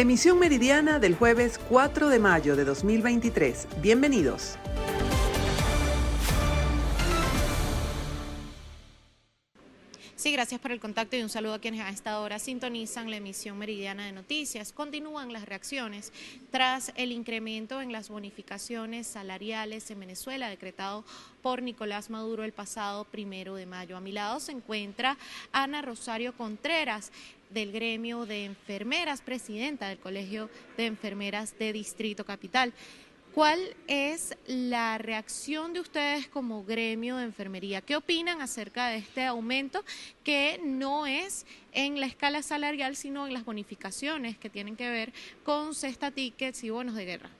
Emisión meridiana del jueves 4 de mayo de 2023. Bienvenidos. Sí, gracias por el contacto y un saludo a quienes a esta hora sintonizan la emisión meridiana de noticias. Continúan las reacciones tras el incremento en las bonificaciones salariales en Venezuela decretado por Nicolás Maduro el pasado primero de mayo. A mi lado se encuentra Ana Rosario Contreras del gremio de enfermeras, presidenta del Colegio de Enfermeras de Distrito Capital. ¿Cuál es la reacción de ustedes como gremio de enfermería? ¿Qué opinan acerca de este aumento que no es en la escala salarial, sino en las bonificaciones que tienen que ver con cesta tickets y bonos de guerra?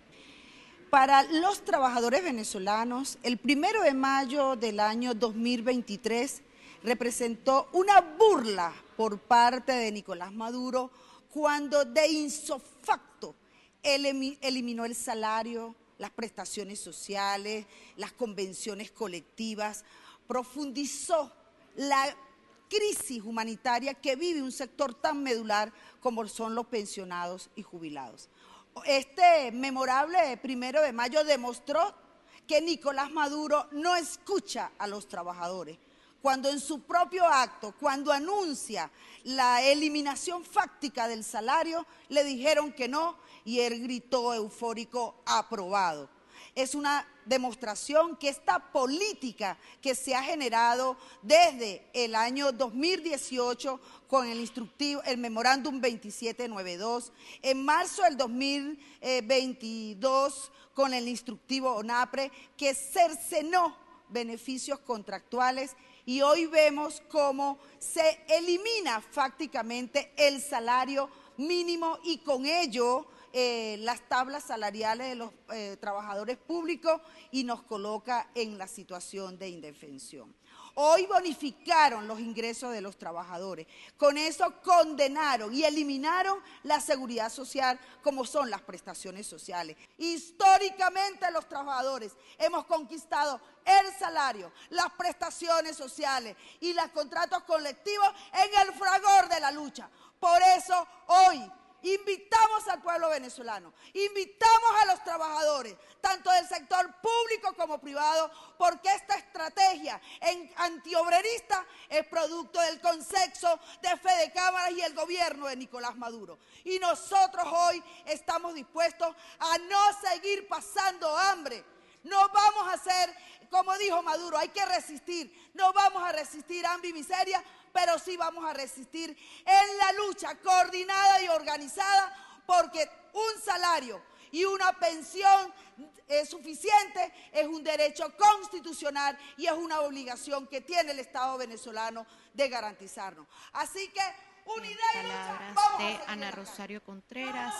Para los trabajadores venezolanos, el primero de mayo del año 2023 representó una burla por parte de Nicolás Maduro cuando de insofacto eliminó el salario, las prestaciones sociales, las convenciones colectivas, profundizó la crisis humanitaria que vive un sector tan medular como son los pensionados y jubilados. Este memorable primero de mayo demostró que Nicolás Maduro no escucha a los trabajadores. Cuando en su propio acto, cuando anuncia la eliminación fáctica del salario, le dijeron que no y él gritó eufórico, aprobado. Es una demostración que esta política que se ha generado desde el año 2018 con el instructivo, el memorándum 2792, en marzo del 2022 con el instructivo ONAPRE, que cercenó beneficios contractuales y hoy vemos cómo se elimina fácticamente el salario mínimo y con ello eh, las tablas salariales de los eh, trabajadores públicos y nos coloca en la situación de indefensión. Hoy bonificaron los ingresos de los trabajadores. Con eso condenaron y eliminaron la seguridad social como son las prestaciones sociales. Históricamente los trabajadores hemos conquistado el salario, las prestaciones sociales y los contratos colectivos en el fragor de la lucha. Por eso hoy Invitamos al pueblo venezolano, invitamos a los trabajadores, tanto del sector público como privado, porque esta estrategia antiobrerista es producto del consenso de Fede Cámaras y el gobierno de Nicolás Maduro. Y nosotros hoy estamos dispuestos a no seguir pasando hambre. No vamos a hacer, como dijo Maduro, hay que resistir. No vamos a resistir hambre y miseria pero sí vamos a resistir en la lucha coordinada y organizada porque un salario y una pensión eh, suficiente es un derecho constitucional y es una obligación que tiene el Estado venezolano de garantizarnos. Así que Palabras de Ana Rosario Contreras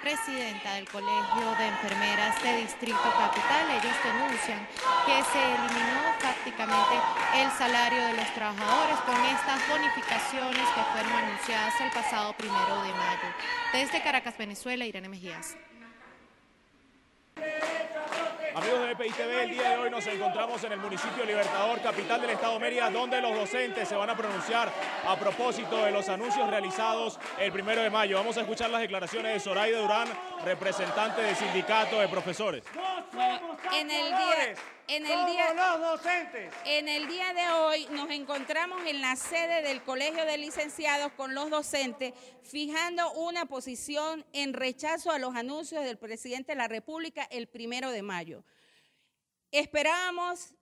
presidenta del Colegio de Enfermeras de Distrito Capital. Ellos denuncian que se eliminó prácticamente el salario de los trabajadores con estas bonificaciones que fueron anunciadas el pasado primero de mayo. Desde Caracas, Venezuela, Irene Mejías. Amigos de EPI TV, el día de hoy nos encontramos en el municipio Libertador, capital del estado Mérida, donde los docentes se van a pronunciar a propósito de los anuncios realizados el primero de mayo. Vamos a escuchar las declaraciones de Zoraida Durán, representante del sindicato de profesores. en el día, en el día, los docentes. En el día de hoy nos encontramos en la sede del Colegio de Licenciados con los docentes, fijando una posición en rechazo a los anuncios del presidente de la República el primero de mayo. Esperábamos,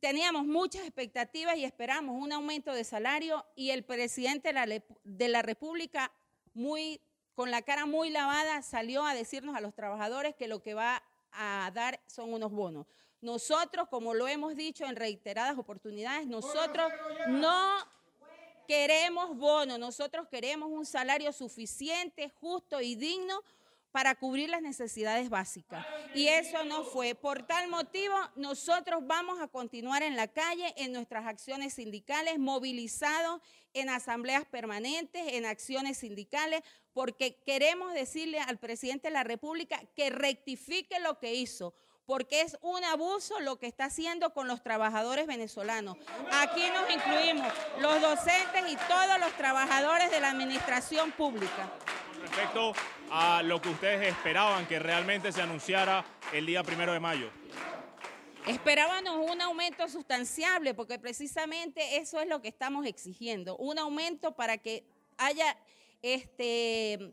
teníamos muchas expectativas y esperamos un aumento de salario y el presidente de la, de la República, muy, con la cara muy lavada, salió a decirnos a los trabajadores que lo que va a dar son unos bonos. Nosotros, como lo hemos dicho en reiteradas oportunidades, nosotros no queremos bono, nosotros queremos un salario suficiente, justo y digno para cubrir las necesidades básicas. Y eso no fue. Por tal motivo, nosotros vamos a continuar en la calle, en nuestras acciones sindicales, movilizados en asambleas permanentes, en acciones sindicales, porque queremos decirle al presidente de la República que rectifique lo que hizo porque es un abuso lo que está haciendo con los trabajadores venezolanos. Aquí nos incluimos los docentes y todos los trabajadores de la administración pública. respecto a lo que ustedes esperaban que realmente se anunciara el día primero de mayo. Esperábamos un aumento sustanciable porque precisamente eso es lo que estamos exigiendo, un aumento para que haya este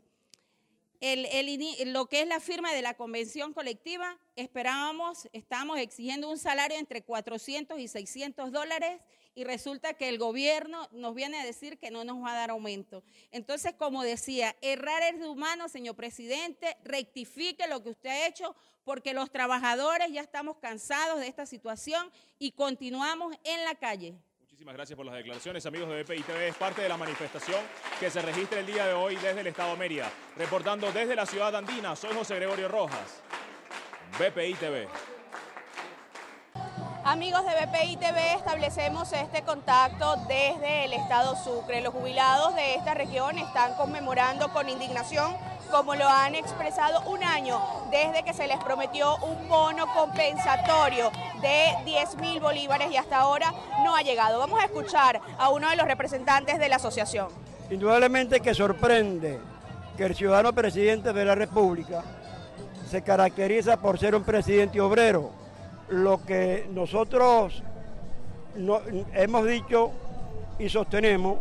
el, lo que es la firma de la convención colectiva, esperábamos, estamos exigiendo un salario entre 400 y 600 dólares y resulta que el gobierno nos viene a decir que no nos va a dar aumento. Entonces, como decía, errar es de humano, señor presidente, rectifique lo que usted ha hecho porque los trabajadores ya estamos cansados de esta situación y continuamos en la calle. Muchísimas gracias por las declaraciones, amigos de BPI TV. Es parte de la manifestación que se registra el día de hoy desde el Estado Mérida. Reportando desde la ciudad andina, soy José Gregorio Rojas. BPI TV. Amigos de BPI TV, establecemos este contacto desde el Estado Sucre. Los jubilados de esta región están conmemorando con indignación como lo han expresado un año desde que se les prometió un bono compensatorio de 10 mil bolívares y hasta ahora no ha llegado. Vamos a escuchar a uno de los representantes de la asociación. Indudablemente que sorprende que el ciudadano presidente de la República se caracteriza por ser un presidente obrero. Lo que nosotros hemos dicho y sostenemos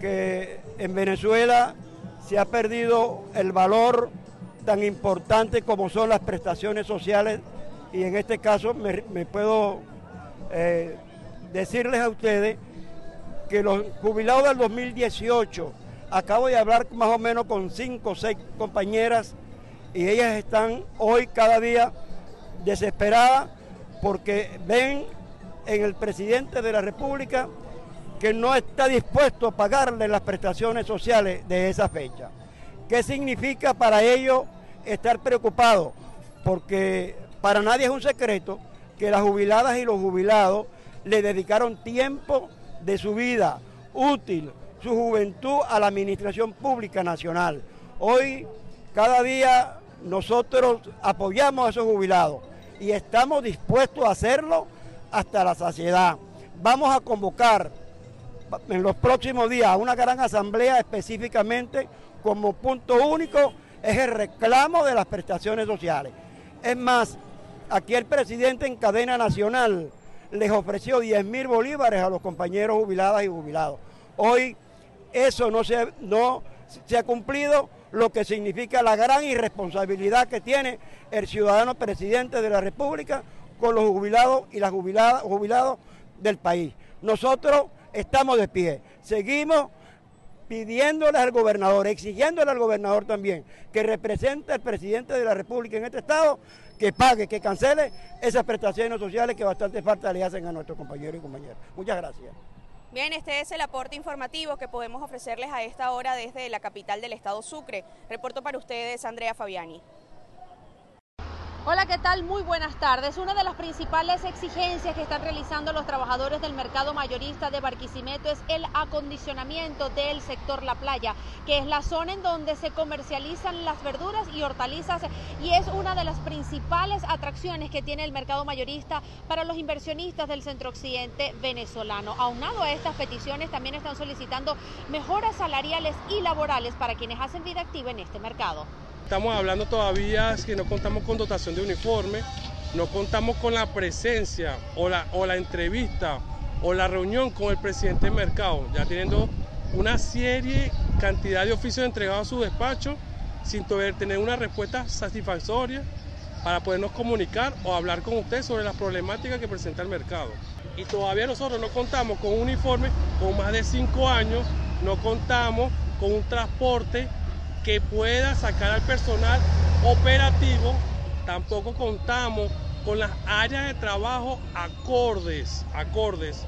que en Venezuela se ha perdido el valor tan importante como son las prestaciones sociales y en este caso me, puedo eh, decirles a ustedes que los jubilados del 2018, acabo de hablar más o menos con cinco o seis compañeras y ellas están hoy cada día desesperadas porque ven en el presidente de la República que no está dispuesto a pagarle las prestaciones sociales de esa fecha. ¿Qué significa para ellos estar preocupados? Porque para nadie es un secreto que las jubiladas y los jubilados le dedicaron tiempo de su vida útil, su juventud a la Administración Pública Nacional. Hoy, cada día, nosotros apoyamos a esos jubilados y estamos dispuestos a hacerlo hasta la saciedad. Vamos a convocar en los próximos días una gran asamblea específicamente como punto único es el reclamo de las prestaciones sociales. Es más, aquí el presidente en cadena nacional les ofreció 10 mil bolívares a los compañeros jubiladas y jubilados. Hoy eso no se, no se ha cumplido, lo que significa la gran irresponsabilidad que tiene el ciudadano presidente de la República con los jubilados y las jubiladas, jubilados del país. Nosotros estamos de pie. Seguimos pidiéndole al gobernador, exigiéndole al gobernador también, que represente al presidente de la República en este estado, que pague, que cancele esas prestaciones sociales que bastante falta le hacen a nuestros compañeros y compañeras. Muchas gracias. Bien, este es el aporte informativo que podemos ofrecerles a esta hora desde la capital del estado Sucre. Reporto para ustedes, Andrea Fabiani. Hola, ¿qué tal? Muy buenas tardes. Una de las principales exigencias que están realizando los trabajadores del mercado mayorista de Barquisimeto es el acondicionamiento del sector La Playa, que es la zona en donde se comercializan las verduras y hortalizas y es una de las principales atracciones que tiene el mercado mayorista para los inversionistas del centro occidente venezolano. Aunado a estas peticiones, también están solicitando mejoras salariales y laborales para quienes hacen vida activa en este mercado. Estamos hablando todavía que no contamos con dotación de uniforme, no contamos con la presencia o la, o la entrevista o la reunión con el presidente del mercado, ya teniendo una serie, cantidad de oficios entregados a su despacho sin tener una respuesta satisfactoria para podernos comunicar o hablar con usted sobre las problemáticas que presenta el mercado. Y todavía nosotros no contamos con un uniforme con más de cinco años, no contamos con un transporte que pueda sacar al personal operativo. Tampoco contamos con las áreas de trabajo acordes, acordes.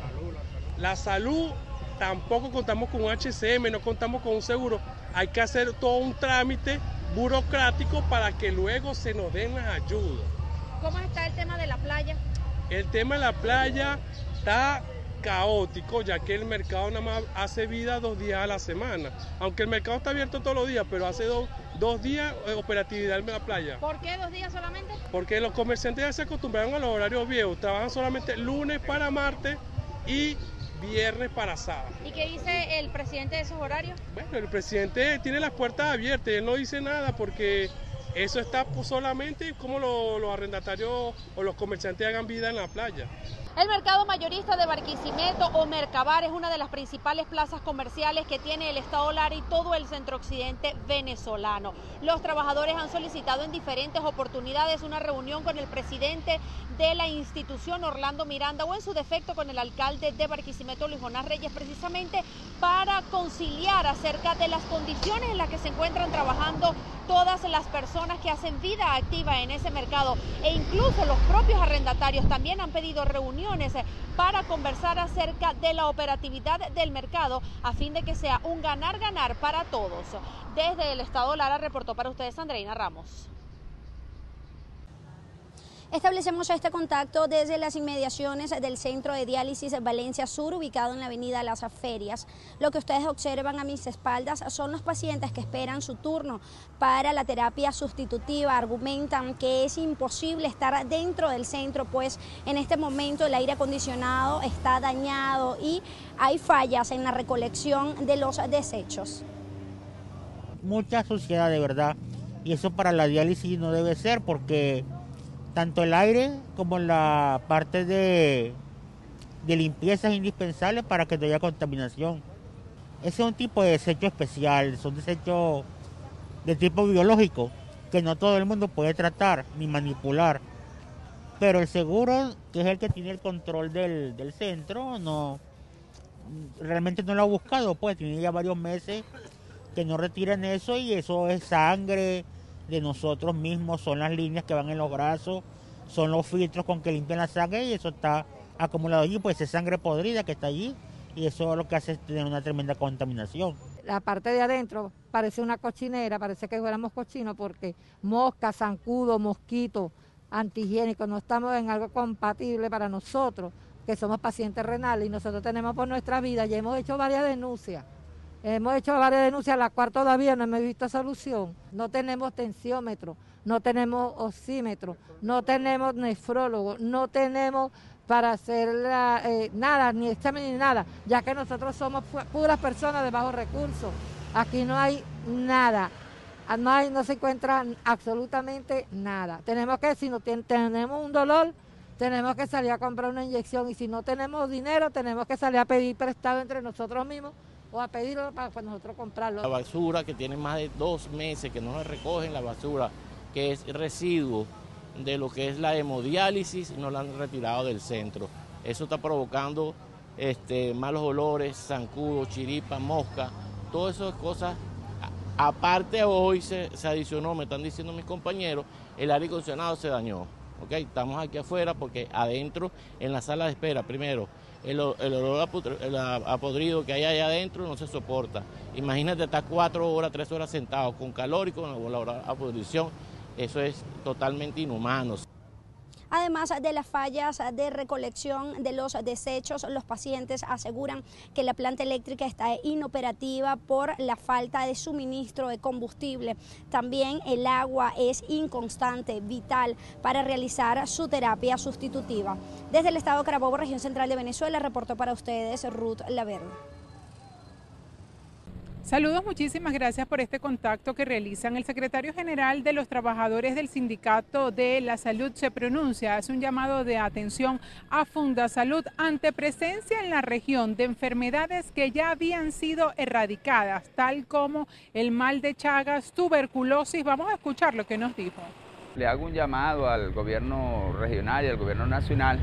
La salud, tampoco contamos con un HCM, no contamos con un seguro. Hay que hacer todo un trámite burocrático para que luego se nos den las ayudas. ¿Cómo está el tema de la playa? El tema de la playa está caótico, ya que el mercado nada más hace vida dos días a la semana. Aunque el mercado está abierto todos los días, pero hace dos, dos días eh, operatividad en la playa. ¿Por qué dos días solamente? Porque los comerciantes ya se acostumbraron a los horarios viejos. Trabajan solamente lunes para martes y viernes para sábado. ¿Y qué dice el presidente de esos horarios? Bueno, el presidente tiene las puertas abiertas, él no dice nada porque eso está solamente como los arrendatarios o los comerciantes hagan vida en la playa. El mercado mayorista de Barquisimeto o Mercabar es una de las principales plazas comerciales que tiene el estado Lara y todo el centro occidente venezolano. Los trabajadores han solicitado en diferentes oportunidades una reunión con el presidente de la institución Orlando Miranda o en su defecto con el alcalde de Barquisimeto Luis Jonás Reyes precisamente para conciliar acerca de las condiciones en las que se encuentran trabajando todas las personas que hacen vida activa en ese mercado e incluso los propios arrendatarios también han pedido reuniones para conversar acerca de la operatividad del mercado a fin de que sea un ganar-ganar para todos. Desde el Estado Lara reportó para ustedes Andreina Ramos. Establecemos este contacto desde las inmediaciones del Centro de Diálisis Valencia Sur, ubicado en la avenida Las Ferias. Lo que ustedes observan a mis espaldas son los pacientes que esperan su turno para la terapia sustitutiva. Argumentan que es imposible estar dentro del centro, pues en este momento el aire acondicionado está dañado y hay fallas en la recolección de los desechos. Mucha suciedad de verdad, y eso para la diálisis no debe ser porque tanto el aire como la parte de, limpieza es indispensable para que no haya contaminación. Ese es un tipo de desecho especial, son desechos de tipo biológico que no todo el mundo puede tratar ni manipular. Pero el seguro, que es el que tiene el control del, del centro, no realmente no lo ha buscado, pues tiene ya varios meses que no retiran eso y eso es sangre, de nosotros mismos, son las líneas que van en los brazos, son los filtros con que limpian la sangre y eso está acumulado allí, pues es sangre podrida que está allí y eso lo que hace es tener una tremenda contaminación. La parte de adentro parece una cochinera, parece que fuéramos cochinos porque mosca, zancudo, mosquito, antihigiénico, no estamos en algo compatible para nosotros, que somos pacientes renales y nosotros tenemos por nuestra vida, ya hemos hecho varias denuncias Hemos hecho varias denuncias, la cual todavía no hemos visto solución. No tenemos tensiómetro, no tenemos oxímetro, no tenemos nefrólogo, no tenemos para hacer eh, nada, ni examen ni nada, ya que nosotros somos puras personas de bajos recursos. Aquí no hay nada, ah, no, no se encuentra absolutamente nada. Tenemos que, si no tenemos un dolor, tenemos que salir a comprar una inyección y si no tenemos dinero, tenemos que salir a pedir prestado entre nosotros mismos o a pedirlo para, nosotros comprarlo. La basura que tiene más de dos meses que no se recogen la basura, que es residuo de lo que es la hemodiálisis, no la han retirado del centro. Eso está provocando este, malos olores, zancudo, chiripa, mosca, todas esas cosas. Aparte hoy se, se adicionó, me están diciendo mis compañeros, el aire acondicionado se dañó. ¿Okay? Estamos aquí afuera porque adentro, en la sala de espera, primero, el, olor apodrido que hay allá adentro no se soporta. Imagínate estar cuatro horas, tres horas sentado con calor y con la apodrición, eso es totalmente inhumano. Además de las fallas de recolección de los desechos, los pacientes aseguran que la planta eléctrica está inoperativa por la falta de suministro de combustible. También el agua es inconstante, vital para realizar su terapia sustitutiva. Desde el estado de Carabobo, región central de Venezuela, reportó para ustedes Ruth Laverde. Saludos, muchísimas gracias por este contacto que realizan. El secretario general de los trabajadores del Sindicato de la Salud se pronuncia, hace un llamado de atención a Fundasalud ante presencia en la región de enfermedades que ya habían sido erradicadas, tal como el mal de Chagas, tuberculosis. Vamos a escuchar lo que nos dijo. Le hago un llamado al gobierno regional y al gobierno nacional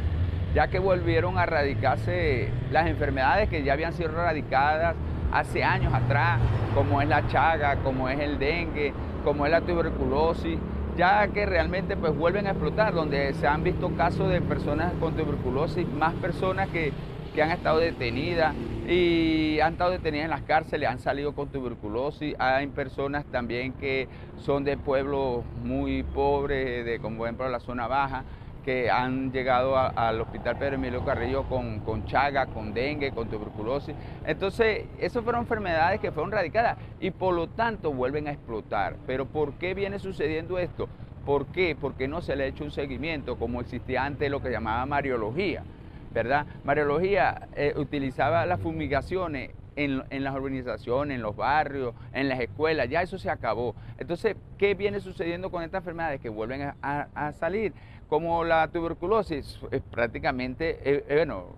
ya que volvieron a erradicarse las enfermedades que ya habían sido erradicadas hace años atrás, como es la chaga, como es el dengue, como es la tuberculosis, ya que realmente pues vuelven a explotar, donde se han visto casos de personas con tuberculosis, más personas que, que han estado detenidas y han estado detenidas en las cárceles, han salido con tuberculosis, hay personas también que son de pueblos muy pobres, de como por ejemplo la zona baja, que han llegado al hospital Pedro Emilio Carrillo con, con, chaga, con dengue, con tuberculosis. Entonces, esas fueron enfermedades que fueron radicadas y por lo tanto vuelven a explotar. Pero ¿por qué viene sucediendo esto? ¿Por qué? Porque no se le ha hecho un seguimiento como existía antes lo que llamaba mariología. ¿verdad? Mariología eh, utilizaba las fumigaciones en, las urbanizaciones, en los barrios, en las escuelas, ya eso se acabó. Entonces, ¿qué viene sucediendo con estas enfermedades? Que vuelven a, salir, como la tuberculosis, es prácticamente, eh, eh, bueno,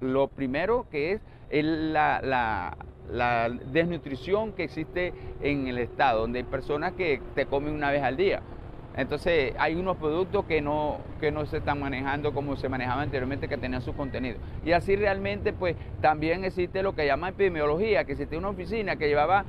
lo primero que es la, la desnutrición que existe en el estado, donde hay personas que te comen una vez al día. Entonces hay unos productos que no, que no se están manejando como se manejaba anteriormente, que tenían su contenido. Y así realmente pues también existe lo que llama epidemiología, que existe una oficina que llevaba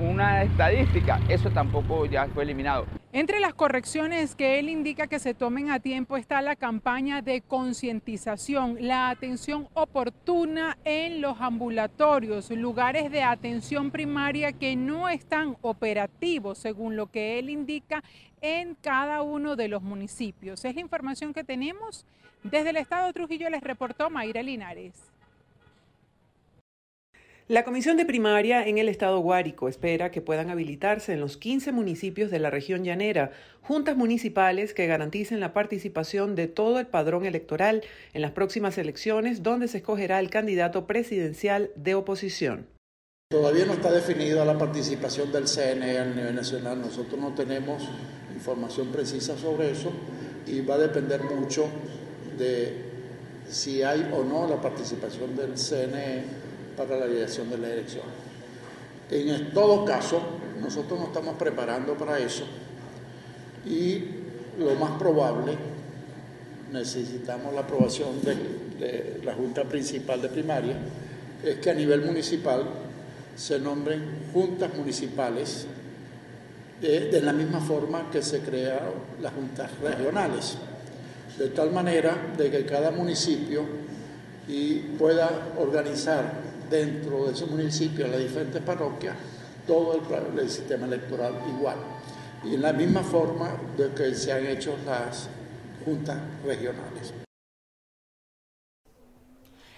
una estadística, eso tampoco ya fue eliminado. Entre las correcciones que él indica que se tomen a tiempo está la campaña de concientización, la atención oportuna en los ambulatorios, lugares de atención primaria que no están operativos, según lo que él indica, en cada uno de los municipios. Es la información que tenemos. Desde el estado de Trujillo les reportó Mayra Linares. La Comisión de Primaria en el Estado Guárico espera que puedan habilitarse en los 15 municipios de la región llanera juntas municipales que garanticen la participación de todo el padrón electoral en las próximas elecciones donde se escogerá el candidato presidencial de oposición. Todavía no está definida la participación del CNE a nivel nacional. Nosotros no tenemos información precisa sobre eso y va a depender mucho de si hay o no la participación del CNE para la dirección de la elección. En todo caso, nosotros nos estamos preparando para eso y lo más probable, necesitamos la aprobación de, la Junta Principal de Primaria, es que a nivel municipal se nombren juntas municipales de, la misma forma que se crearon las juntas regionales, de tal manera de que cada municipio y pueda organizar dentro de ese municipio, en las diferentes parroquias, todo el, el sistema electoral igual. Y en la misma forma de que se han hecho las juntas regionales.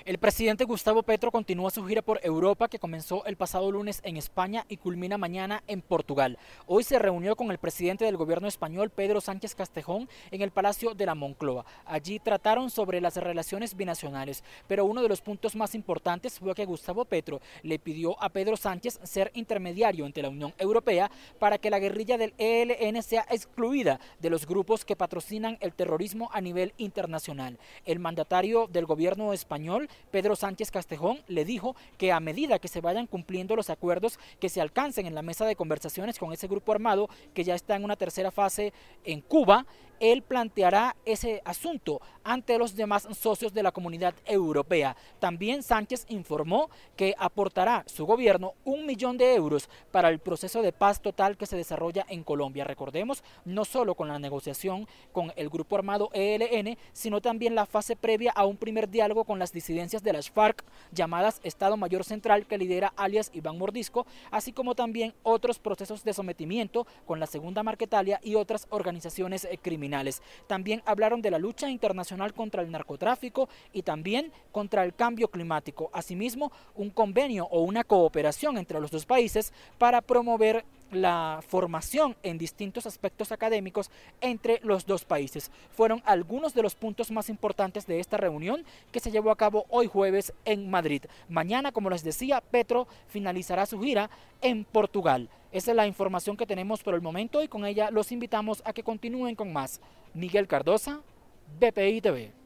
El presidente Gustavo Petro continúa su gira por Europa que comenzó el pasado lunes en España y culmina mañana en Portugal. Hoy se reunió con el presidente del gobierno español, Pedro Sánchez Castejón, en el Palacio de la Moncloa. Allí trataron sobre las relaciones binacionales, pero uno de los puntos más importantes fue que Gustavo Petro le pidió a Pedro Sánchez ser intermediario entre la Unión Europea para que la guerrilla del ELN sea excluida de los grupos que patrocinan el terrorismo a nivel internacional. El mandatario del gobierno español Pedro Sánchez Castejón le dijo que a medida que se vayan cumpliendo los acuerdos que se alcancen en la mesa de conversaciones con ese grupo armado que ya está en una tercera fase en Cuba, él planteará ese asunto ante los demás socios de la comunidad europea. También Sánchez informó que aportará su gobierno un millón de euros para el proceso de paz total que se desarrolla en Colombia. Recordemos, no solo con la negociación con el grupo armado ELN, sino también la fase previa a un primer diálogo con las disidencias de las FARC, llamadas Estado Mayor Central, que lidera alias Iván Mordisco, así como también otros procesos de sometimiento con la Segunda Marquetalia y otras organizaciones También hablaron de la lucha internacional contra el narcotráfico y también contra el cambio climático. Asimismo, un convenio o una cooperación entre los dos países para promover la formación en distintos aspectos académicos entre los dos países. Fueron algunos de los puntos más importantes de esta reunión que se llevó a cabo hoy jueves en Madrid. Mañana, como les decía, Petro finalizará su gira en Portugal. Esa es la información que tenemos por el momento y con ella los invitamos a que continúen con más. Miguel Cardosa, BPI TV.